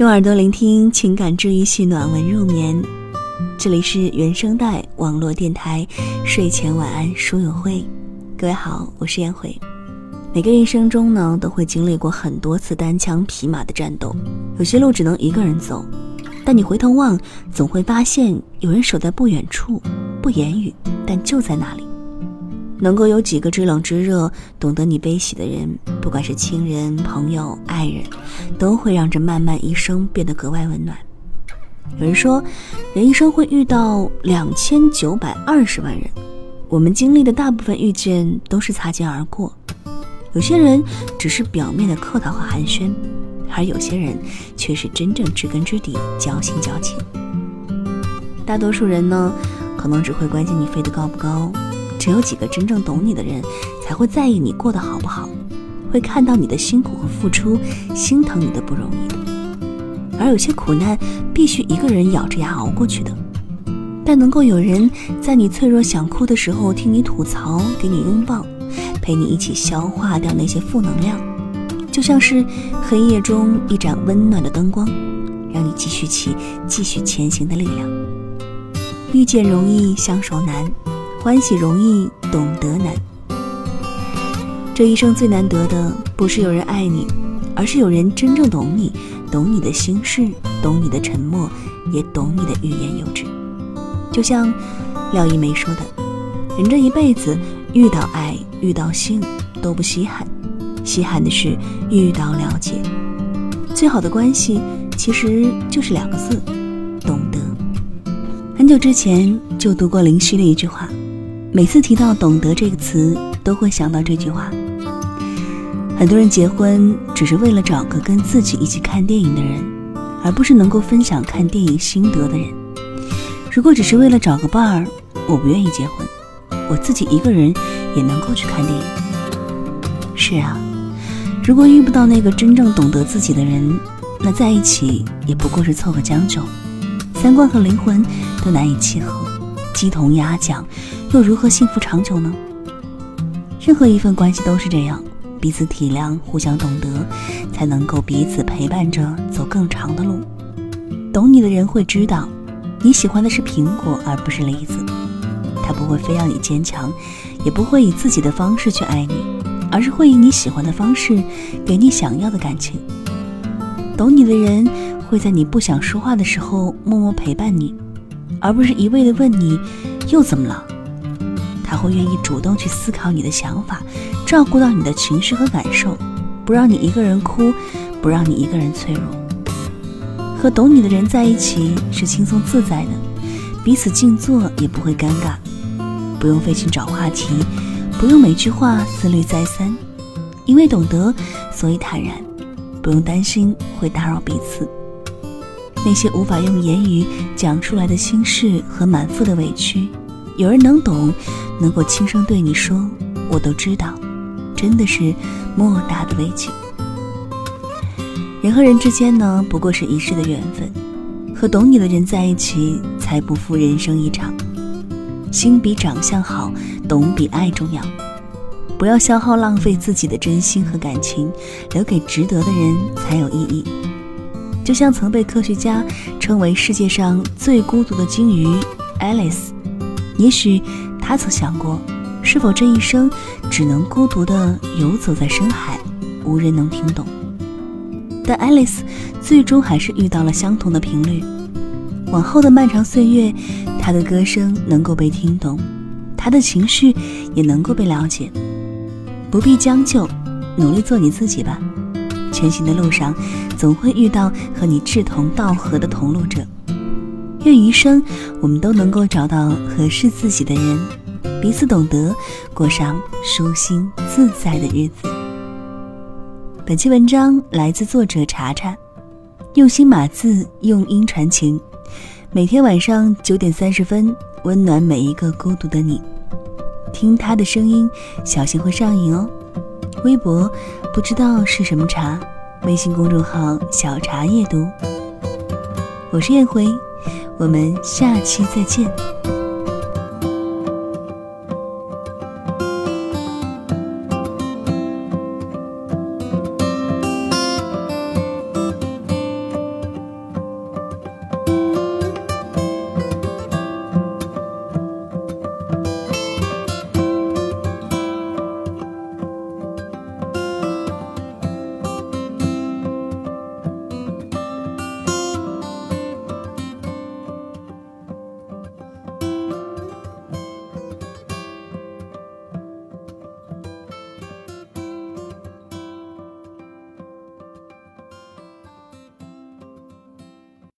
用耳朵聆听情感治愈系暖文入眠，这里是原声带网络电台睡前晚安书友会。各位好，我是燕慧。每个人生中呢，都会经历过很多次单枪匹马的战斗，有些路只能一个人走，但你回头望，总会发现有人守在不远处，不言语，但就在那里。能够有几个知冷知热、懂得你悲喜的人，不管是亲人、朋友、爱人，都会让这漫漫一生变得格外温暖。有人说，人一生会遇到两千九百二十万人，我们经历的大部分遇见都是擦肩而过。有些人只是表面的客套和寒暄，而有些人却是真正知根知底、交心交情。大多数人呢，可能只会关心你飞得高不高。只有几个真正懂你的人，才会在意你过得好不好，会看到你的辛苦和付出，心疼你的不容易。而有些苦难必须一个人咬着牙熬过去的，但能够有人在你脆弱想哭的时候听你吐槽，给你拥抱，陪你一起消化掉那些负能量，就像是黑夜中一盏温暖的灯光，让你继续起继续前行的力量。遇见容易，相守难。欢喜容易，懂得难。这一生最难得的，不是有人爱你，而是有人真正懂你，懂你的心事，懂你的沉默，也懂你的欲言又止。就像廖一梅说的：“人这一辈子，遇到爱，遇到性都不稀罕，稀罕的是遇到了解。最好的关系，其实就是两个字：懂得。”很久之前就读过林夕的一句话。每次提到“懂得”这个词，都会想到这句话。很多人结婚只是为了找个跟自己一起看电影的人，而不是能够分享看电影心得的人。如果只是为了找个伴儿，我不愿意结婚，我自己一个人也能够去看电影。是啊，如果遇不到那个真正懂得自己的人，那在一起也不过是凑合将就，三观和灵魂都难以契合。鸡同鸭讲，又如何幸福长久呢？任何一份关系都是这样，彼此体谅，互相懂得，才能够彼此陪伴着走更长的路。懂你的人会知道，你喜欢的是苹果而不是梨子，他不会非要你坚强，也不会以自己的方式去爱你，而是会以你喜欢的方式给你想要的感情。懂你的人会在你不想说话的时候默默陪伴你。而不是一味的问你又怎么了，他会愿意主动去思考你的想法，照顾到你的情绪和感受，不让你一个人哭，不让你一个人脆弱。和懂你的人在一起是轻松自在的，彼此静坐也不会尴尬，不用费劲找话题，不用每句话思虑再三，因为懂得，所以坦然，不用担心会打扰彼此。那些无法用言语讲出来的心事和满腹的委屈，有人能懂，能够轻声对你说，我都知道，真的是莫大的慰藉。人和人之间呢，不过是一世的缘分，和懂你的人在一起，才不负人生一场。心比长相好，懂比爱重要。不要消耗浪费自己的真心和感情，留给值得的人才有意义。就像曾被科学家称为世界上最孤独的鲸鱼，Alice，也许他曾想过，是否这一生只能孤独地游走在深海，无人能听懂。但 Alice 最终还是遇到了相同的频率，往后的漫长岁月，他的歌声能够被听懂，他的情绪也能够被了解。不必将就，努力做你自己吧。前行的路上，总会遇到和你志同道合的同路者。愿余生我们都能够找到合适自己的人，彼此懂得，过上舒心自在的日子。本期文章来自作者查查，用心码字，用音传情。每天晚上九点三十分，温暖每一个孤独的你。听他的声音，小心会上瘾哦。微博不知道是什么茶，微信公众号小茶夜读。我是燕回，我们下期再见。